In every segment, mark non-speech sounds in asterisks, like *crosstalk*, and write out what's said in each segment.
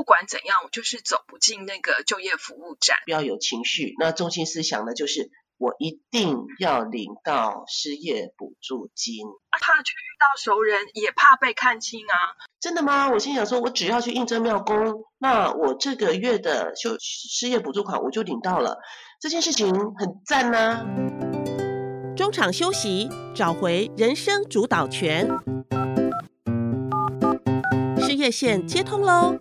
不管怎样，我就是走不进那个就业服务站。不要有情绪，那中心思想呢，就是我一定要领到失业补助金。怕去遇到熟人，也怕被看清啊。真的吗？我心想说，我只要去应征庙工，那我这个月的就失业补助款我就领到了，这件事情很赞呐。中场休息，找回人生主导权。线接通喽，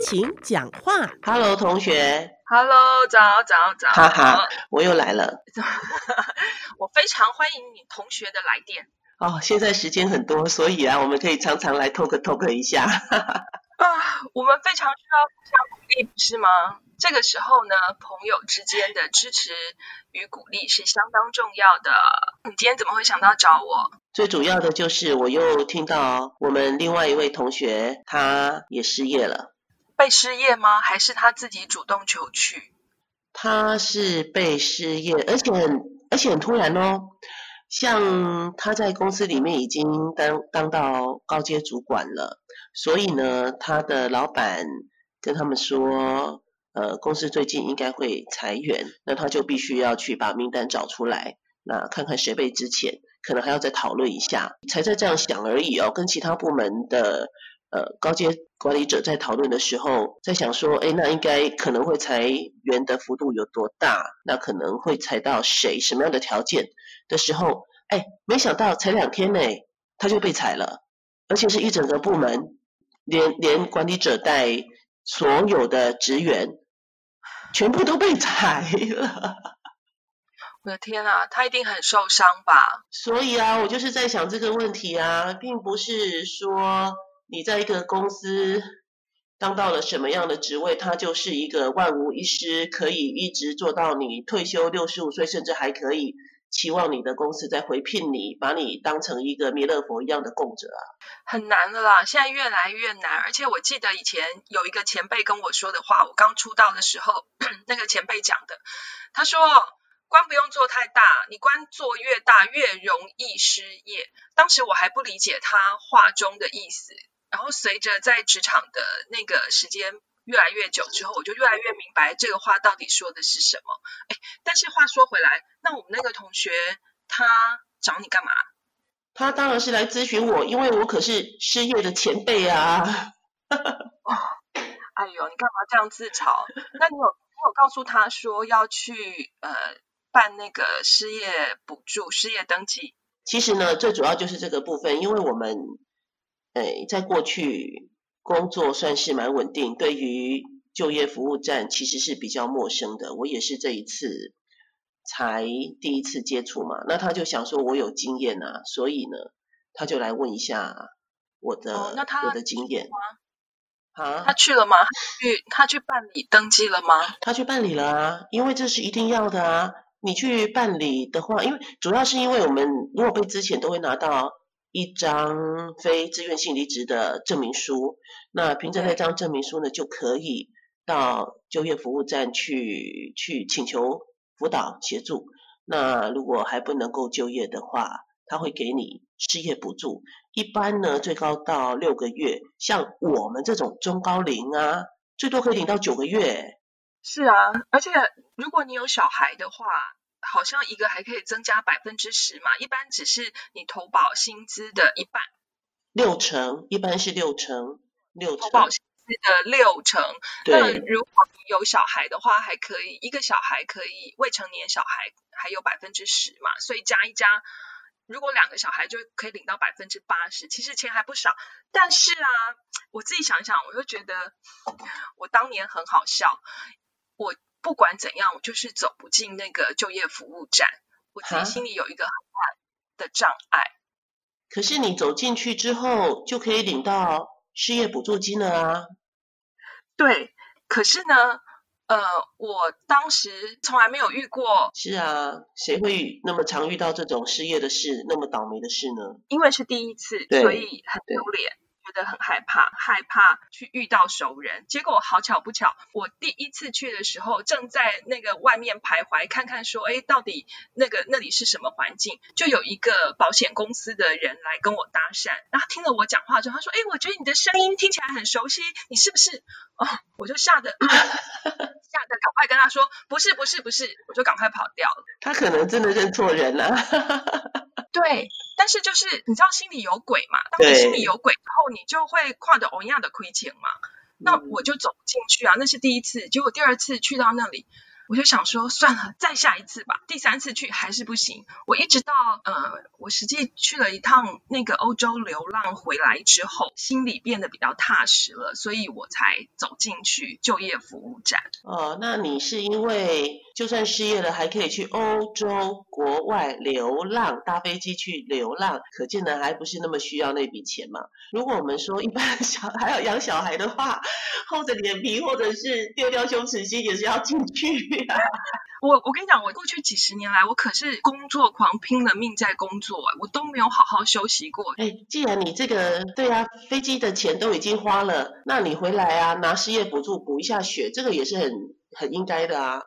请讲话。Hello，同学。Hello，早早早。哈哈，我又来了。*laughs* 我非常欢迎你同学的来电。哦，现在时间很多，所以啊，我们可以常常来 talk talk 一下。啊，我们非常需要互相鼓励，不是吗？这个时候呢，朋友之间的支持与鼓励是相当重要的。你今天怎么会想到找我？最主要的就是我又听到我们另外一位同学他也失业了。被失业吗？还是他自己主动求去？他是被失业，而且而且很突然哦。像他在公司里面已经当当到高阶主管了，所以呢，他的老板跟他们说。呃，公司最近应该会裁员，那他就必须要去把名单找出来，那看看谁被之前，可能还要再讨论一下，才在这样想而已哦。跟其他部门的呃高阶管理者在讨论的时候，在想说，哎，那应该可能会裁员的幅度有多大？那可能会裁到谁？什么样的条件的时候？哎，没想到才两天呢，他就被裁了，而且是一整个部门，连连管理者带所有的职员。全部都被裁了，*laughs* 我的天啊，他一定很受伤吧？所以啊，我就是在想这个问题啊，并不是说你在一个公司当到了什么样的职位，他就是一个万无一失，可以一直做到你退休六十五岁，甚至还可以。期望你的公司在回聘你，把你当成一个弥勒佛一样的供者啊，很难的啦，现在越来越难。而且我记得以前有一个前辈跟我说的话，我刚出道的时候，*clears throat* 那个前辈讲的，他说官不用做太大，你官做越大越容易失业。当时我还不理解他话中的意思，然后随着在职场的那个时间。越来越久之后，我就越来越明白这个话到底说的是什么。哎，但是话说回来，那我们那个同学他找你干嘛？他当然是来咨询我，因为我可是失业的前辈啊。哎呦，你干嘛这样自嘲？那你有你有告诉他说要去呃办那个失业补助、失业登记？其实呢，最主要就是这个部分，因为我们哎在过去。工作算是蛮稳定，对于就业服务站其实是比较陌生的。我也是这一次才第一次接触嘛，那他就想说我有经验啊，所以呢，他就来问一下我的我的经验。啊，他去了吗？去他去办理登记了吗？他去办理了啊，因为这是一定要的啊。你去办理的话，因为主要是因为我们如果被之前都会拿到。一张非自愿性离职的证明书，那凭着那张证明书呢，就可以到就业服务站去去请求辅导协助。那如果还不能够就业的话，他会给你失业补助，一般呢最高到六个月，像我们这种中高龄啊，最多可以领到九个月。是啊，而且如果你有小孩的话。好像一个还可以增加百分之十嘛，一般只是你投保薪资的一半，六成，一般是六成，六投保薪资的六成。那如果你有小孩的话，还可以一个小孩可以未成年小孩还有百分之十嘛，所以加一加，如果两个小孩就可以领到百分之八十，其实钱还不少。但是啊，我自己想想，我就觉得我当年很好笑，我。不管怎样，我就是走不进那个就业服务站，我自己心里有一个很大的障碍。可是你走进去之后，就可以领到失业补助金了啊。对，可是呢，呃，我当时从来没有遇过。是啊，谁会那么常遇到这种失业的事，那么倒霉的事呢？因为是第一次，所以很丢脸，觉得很害怕，害怕去遇到熟人。结果好巧不巧，我第一次去的时候，正在那个外面徘徊，看看说，哎，到底那个那里是什么环境？就有一个保险公司的人来跟我搭讪，然后听了我讲话之后，他说，哎，我觉得你的声音听起来很熟悉，你是不是？哦，我就吓得 *laughs* 吓得赶快跟他说，不是不是不是，我就赶快跑掉了。他可能真的认错人了。*laughs* 对，但是就是你知道心里有鬼嘛？当你心里有鬼然后，你就会跨着欧亚的亏钱嘛。那我就走进去啊，那是第一次。结果第二次去到那里。我就想说，算了，再下一次吧。第三次去还是不行。我一直到呃，我实际去了一趟那个欧洲流浪回来之后，心里变得比较踏实了，所以我才走进去就业服务站。哦，那你是因为就算失业了，还可以去欧洲国外流浪，搭飞机去流浪，可见呢还不是那么需要那笔钱嘛？如果我们说一般小还要养小孩的话，*laughs* 厚着脸皮或者是丢掉羞耻心，也是要进去。我我跟你讲，我过去几十年来，我可是工作狂，拼了命在工作，我都没有好好休息过。哎，既然你这个对啊，飞机的钱都已经花了，那你回来啊，拿失业补助补一下血，这个也是很很应该的啊。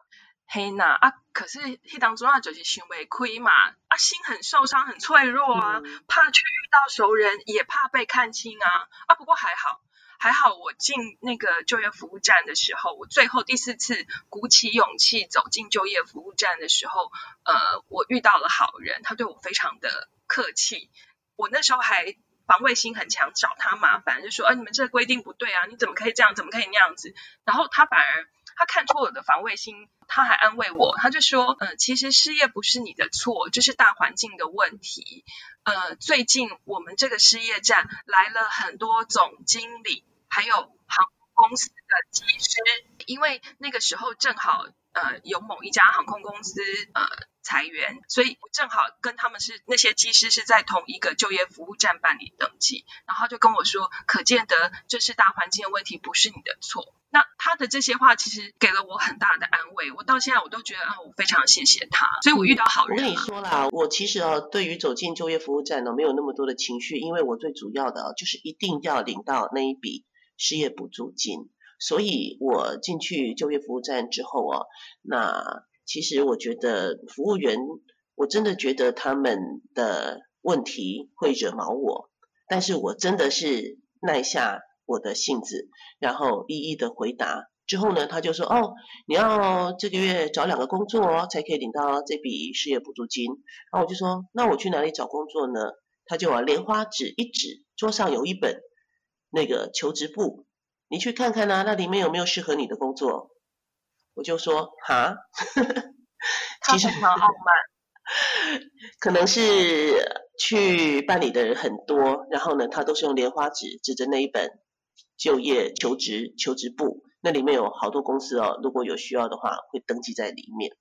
嘿呐啊，可是迄当中啊，就是想袂亏嘛，啊心很受伤，很脆弱啊，怕去遇到熟人，也怕被看清啊，啊不过还好。还好我进那个就业服务站的时候，我最后第四次鼓起勇气走进就业服务站的时候，呃，我遇到了好人，他对我非常的客气。我那时候还防卫心很强，找他麻烦，就说：“啊，你们这个规定不对啊，你怎么可以这样？怎么可以那样子？”然后他反而他看出我的防卫心，他还安慰我，他就说：“嗯，其实失业不是你的错，这是大环境的问题。”呃，最近我们这个失业站来了很多总经理，还有航空公司的技师，因为那个时候正好呃有某一家航空公司呃裁员，所以正好跟他们是那些技师是在同一个就业服务站办理登记，然后就跟我说，可见得这是大环境的问题，不是你的错。那他的这些话其实给了我很大的安慰，我到现在我都觉得啊，我非常谢谢他，所以我遇到好人。我跟你说啦，我其实啊，对于走进就业服务站呢，没有那么多的情绪，因为我最主要的就是一定要领到那一笔失业补助金。所以我进去就业服务站之后啊，那其实我觉得服务员，我真的觉得他们的问题会惹毛我，但是我真的是耐下。我的性子，然后一一的回答之后呢，他就说：“哦，你要这个月找两个工作哦，才可以领到这笔失业补助金。”然后我就说：“那我去哪里找工作呢？”他就往莲花指一指，桌上有一本那个求职簿，你去看看啊，那里面有没有适合你的工作？我就说：“哈，其实很傲慢，可能是去办理的人很多，然后呢，他都是用莲花指指着那一本。”就业求职求职部那里面有好多公司哦，如果有需要的话会登记在里面。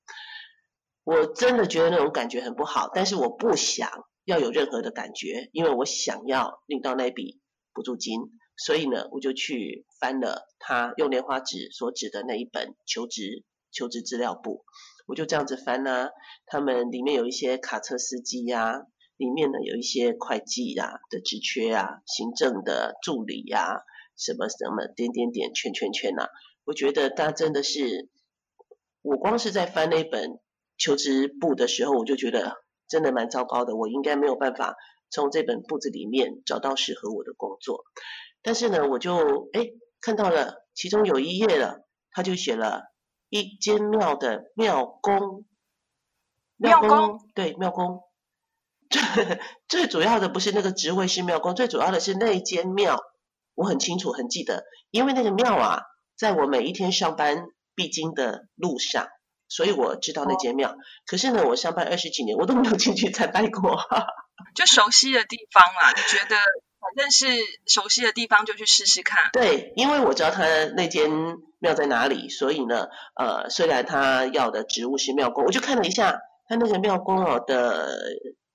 我真的觉得那种感觉很不好，但是我不想要有任何的感觉，因为我想要领到那笔补助金，所以呢，我就去翻了他用莲花指所指的那一本求职求职资料簿，我就这样子翻呢，他们里面有一些卡车司机呀，里面呢有一些会计呀的职缺啊，行政的助理呀。什么什么点点点圈圈圈呐？我觉得他真的是，我光是在翻那本求职簿的时候，我就觉得真的蛮糟糕的。我应该没有办法从这本簿子里面找到适合我的工作。但是呢，我就哎看到了其中有一页了，他就写了一间庙的庙公，庙公对庙公，最最主要的不是那个职位是庙公，最主要的是那间庙。我很清楚，很记得，因为那个庙啊，在我每一天上班必经的路上，所以我知道那间庙。可是呢，我上班二十几年，我都没有进去参拜过。*laughs* 就熟悉的地方啦，你觉得反正是熟悉的地方，就去试试看。对，因为我知道他那间庙在哪里，所以呢，呃，虽然他要的职务是庙工，我就看了一下他那个庙工哦的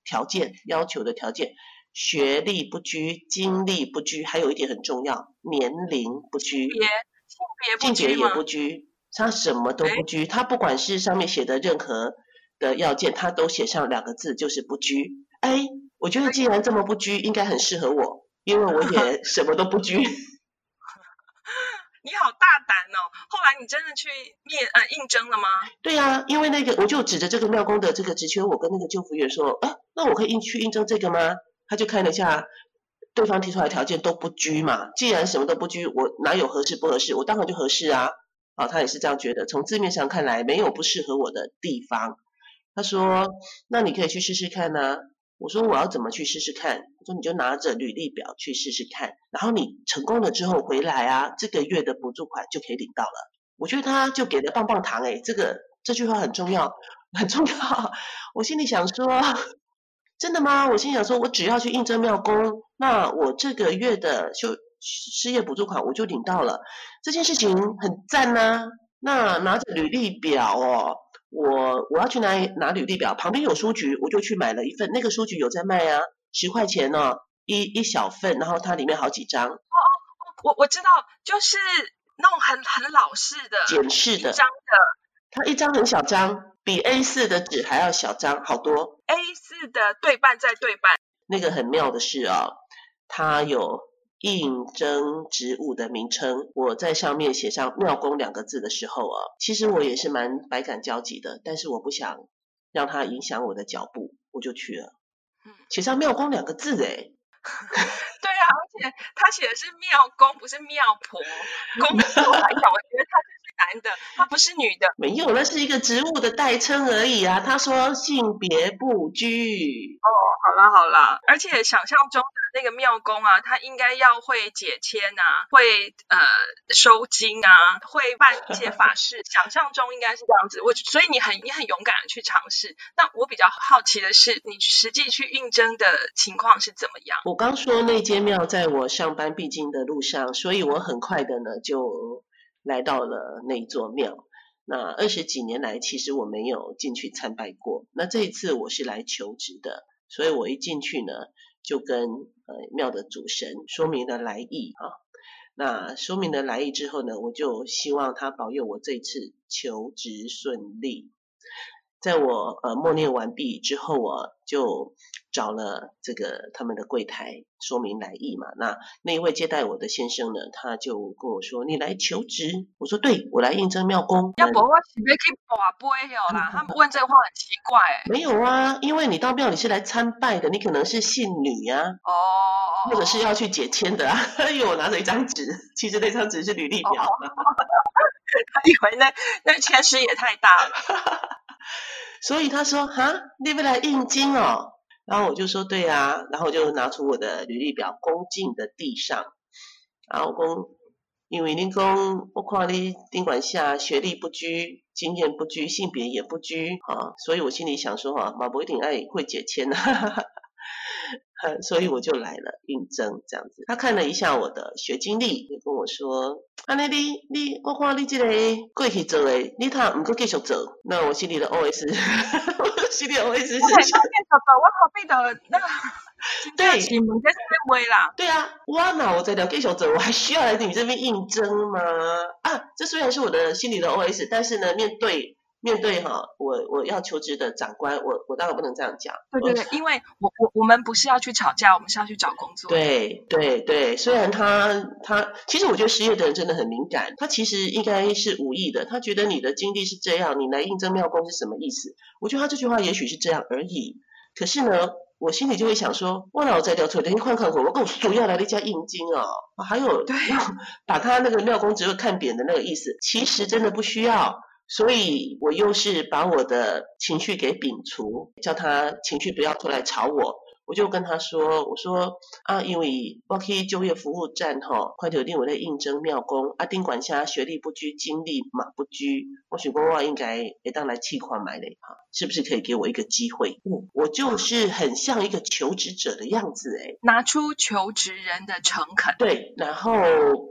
条件，要求的条件。学历不拘，经历不拘，还有一点很重要，年龄不拘，性别也不拘，他什么都不拘，他不管是上面写的任何的要件，他都写上两个字，就是不拘。哎，我觉得既然这么不拘，应该很适合我，因为我也 *laughs* 什么都不拘。*laughs* 你好大胆哦！后来你真的去面呃应征了吗？对呀，因为那个我就指着这个庙公的这个职缺，我跟那个救服员说，啊，那我可以应去应征这个吗？他就看了一下对方提出来的条件都不拘嘛，既然什么都不拘，我哪有合适不合适？我当然就合适啊！啊，他也是这样觉得，从字面上看来没有不适合我的地方。他说，那你可以去试试看呢。我说我要怎么去试试看？我说你就拿着履历表去试试看，然后你成功了之后回来啊，这个月的补助款就可以领到了。我觉得他就给了棒棒糖诶，这个这句话很重要，很重要。我心里想说，真的吗？我心想说，我只要去应征庙工，那我这个月的就失业补助款我就领到了，这件事情很赞呐。那拿着履历表哦。我我要去拿拿履历表，旁边有书局，我就去买了一份。那个书局有在卖啊，十块钱呢，一一小份，然后它里面好几张。哦哦，我我知道，就是那种很很老式的简式的张的，它一张很小张，比 A 四的纸还要小张，好多。A 四的对半再对半。那个很妙的是哦，它有。应征职务的名称，我在上面写上“妙公”两个字的时候啊，其实我也是蛮百感交集的，但是我不想让它影响我的脚步，我就去了。写上“妙公”两个字，哎。*laughs* 对啊，而且他写的是庙公，不是庙婆。公婆来讲，我觉得他就是男的，他不是女的。没有，那是一个职务的代称而已啊。他说性别不拘。哦，好啦好啦，而且想象中的。那个庙公啊，他应该要会解签啊，会呃收金啊，会办一些法事。想象中应该是这样子。我所以你很你很勇敢的去尝试。那我比较好奇的是，你实际去应征的情况是怎么样？我刚说那间庙在我上班必经的路上，所以我很快的呢就来到了那座庙。那二十几年来，其实我没有进去参拜过。那这一次我是来求职的，所以我一进去呢。就跟呃庙的主神说明了来意啊，那说明了来意之后呢，我就希望他保佑我这次求职顺利。在我呃默念完毕之后，我就找了这个他们的柜台说明来意嘛。那那一位接待我的先生呢，他就跟我说：“你来求职？”我说：“对，我来应征庙工。”要不我啦？他们问这话很奇怪。没有啊，因为你到庙里是来参拜的，你可能是信女呀，哦，或者是要去解签的啊。*laughs* 因为我拿着一张纸，其实那张纸是履历表。*laughs* 他以为那那签师也太大了。*laughs* 所以他说哈，你不来应经哦，然后我就说对啊，然后就拿出我的履历表，恭敬的递上，然后公，因为您公，我看你宾馆下学历不拘，经验不拘，性别也不拘啊，所以我心里想说哈，马博一定爱会解签哈。*laughs* 所以我就来了应征这样子。他看了一下我的学经历，就跟我说：“安妮，你你我看你这个过去做的，你他唔够继续做。”那我心里的 OS，*laughs* 我心里的 OS 是：我继续做，我后背的那个对，你们在这边啦。对啊，我那我在聊继续做，我还需要来你这边应征吗？啊，这虽然是我的心里的 OS，但是呢，面对。面对哈，我我要求职的长官，我我当然不能这样讲。对对对，*laughs* 因为我我我们不是要去吵架，我们是要去找工作。对对对，虽然他他，其实我觉得失业的人真的很敏感，他其实应该是无意的，他觉得你的经历是这样，你来应征庙工是什么意思？我觉得他这句话也许是这样而已。可是呢，我心里就会想说，我老在聊出来，你看看我，我跟我主要来了一家应金啊，还有对，*laughs* 把他那个庙工只会看扁的那个意思，其实真的不需要。所以我又是把我的情绪给摒除，叫他情绪不要出来吵我。我就跟他说：“我说啊，因为我去就业服务站吼，快点定我在应征庙工，啊，丁管家学历不拘，经历嘛不拘，我许过话应该也当来气款买嘞哈，是不是可以给我一个机会？我就是很像一个求职者的样子哎，拿出求职人的诚恳，对，然后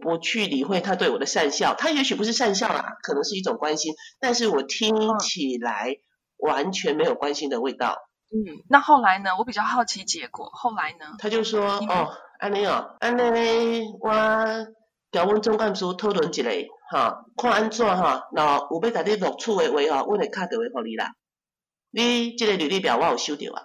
不去理会他对我的善笑，他也许不是善笑啦，可能是一种关心，但是我听起来完全没有关心的味道。”嗯，那后来呢？我比较好奇结果。后来呢？他就说：“哦，安尼哦，安尼我调阮总干事讨论一下，哈，看安怎哈，然后有要甲你录取的话哈，我会卡电话给你啦。你这个履历表我有收到啊。”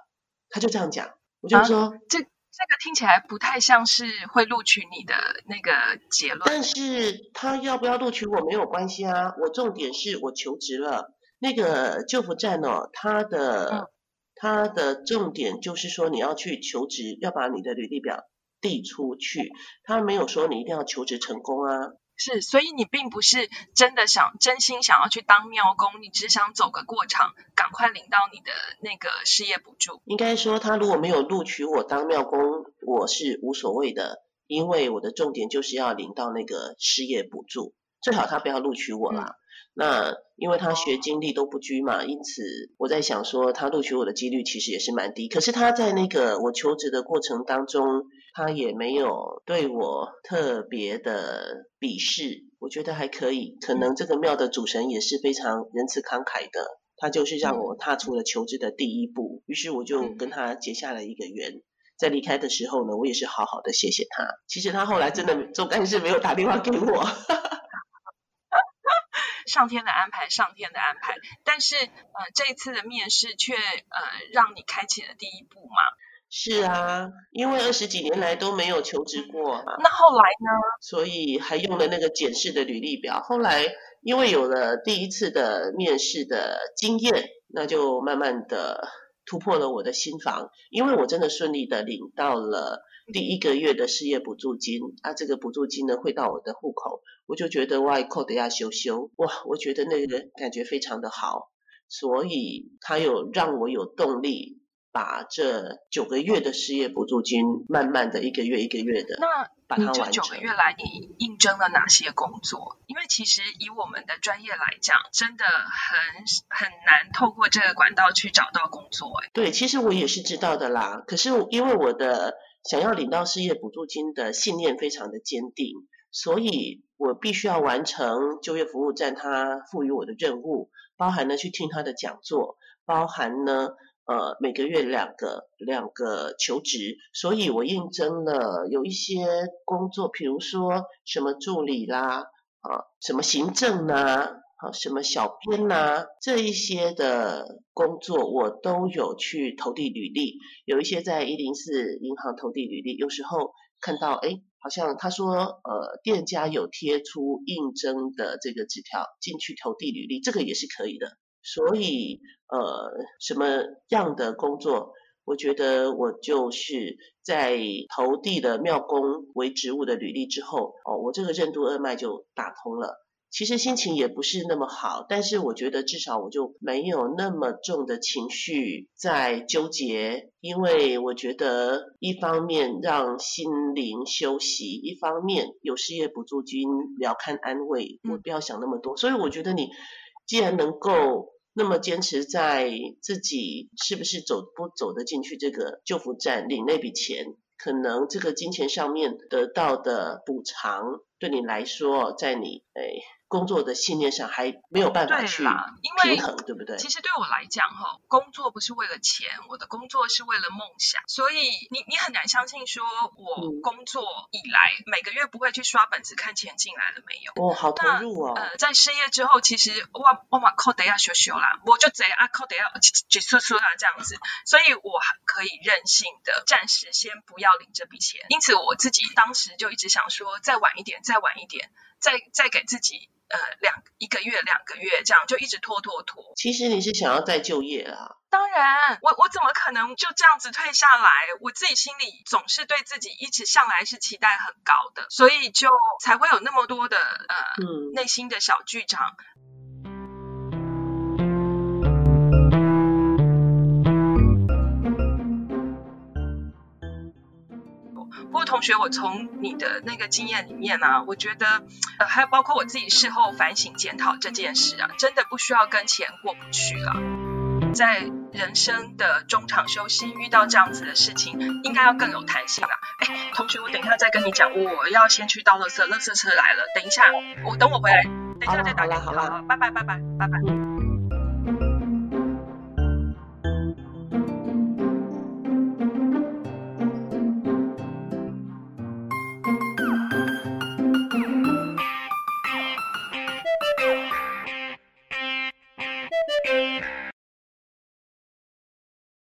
他就这样讲，我就说：“这这个听起来不太像是会录取你的那个结论。但是他要不要录取我没有关系啊，我重点是我求职了。那个救福站哦，它的它的重点就是说你要去求职，要把你的履历表递出去。他没有说你一定要求职成功啊。是，所以你并不是真的想真心想要去当庙工，你只想走个过场，赶快领到你的那个失业补助。应该说，他如果没有录取我当庙工，我是无所谓的，因为我的重点就是要领到那个失业补助，最好他不要录取我啦。那因为他学经历都不拘嘛，因此我在想说，他录取我的几率其实也是蛮低。可是他在那个我求职的过程当中，他也没有对我特别的鄙视，我觉得还可以。可能这个庙的主神也是非常仁慈慷慨的，他就是让我踏出了求职的第一步。于是我就跟他结下了一个缘，在离开的时候呢，我也是好好的谢谢他。其实他后来真的总干事没有打电话给我。*laughs* 上天的安排，上天的安排。但是，呃，这一次的面试却呃让你开启了第一步嘛？是啊，因为二十几年来都没有求职过嘛。那后来呢？所以还用了那个检视的履历表。后来因为有了第一次的面试的经验，那就慢慢的突破了我的心房。因为我真的顺利的领到了。第一个月的失业补助金，啊，这个补助金呢会到我的户口，我就觉得哇，扣的要修修，哇，我觉得那个感觉非常的好，所以他有让我有动力把这九个月的失业补助金慢慢的一个月一个月的，那把它完成。九个月来你应征了哪些工作？因为其实以我们的专业来讲，真的很很难透过这个管道去找到工作。哎，对，其实我也是知道的啦，可是因为我的。想要领到失业补助金的信念非常的坚定，所以我必须要完成就业服务站他赋予我的任务，包含呢去听他的讲座，包含呢呃每个月两个两个求职，所以我应征了有一些工作，比如说什么助理啦啊，什么行政啊。啊什么小编呐，这一些的工作我都有去投递履历，有一些在一零四银行投递履历，有时候看到哎，好像他说呃店家有贴出应征的这个纸条，进去投递履历，这个也是可以的。所以呃什么样的工作，我觉得我就是在投递了庙工为职务的履历之后，哦，我这个任督二脉就打通了。其实心情也不是那么好，但是我觉得至少我就没有那么重的情绪在纠结，因为我觉得一方面让心灵休息，一方面有事业补助金聊看安慰，我不要想那么多。所以我觉得你既然能够那么坚持在自己是不是走不走得进去这个救扶站领那笔钱。可能这个金钱上面得到的补偿，对你来说，在你诶工作的信念上还没有办法去平衡，对不对？其实对我来讲，哈，工作不是为了钱，我的工作是为了梦想，所以你你很难相信说，我工作以来每个月不会去刷本子看钱进来了没有？哦，好投入哦。呃，在失业之后，其实我我嘛扣得要修修啦，我就贼啊扣得要结束束啦这样子，所以我可以任性的暂时先不要领这笔钱。因此我自己当时就一直想说，再晚一点，再晚一点，再再给自己。呃，两一个月、两个月这样就一直拖拖拖。其实你是想要再就业啊？当然，我我怎么可能就这样子退下来？我自己心里总是对自己一直向来是期待很高的，所以就才会有那么多的呃内心的小剧场。同学，我从你的那个经验里面啊，我觉得，呃，还有包括我自己事后反省检讨这件事啊，真的不需要跟钱过不去了。在人生的中场休息遇到这样子的事情，应该要更有弹性啊。哎，同学，我等一下再跟你讲，我要先去倒垃圾，垃圾车来了，等一下，我等我回来，等一下再打。好了好了，拜拜拜拜拜拜。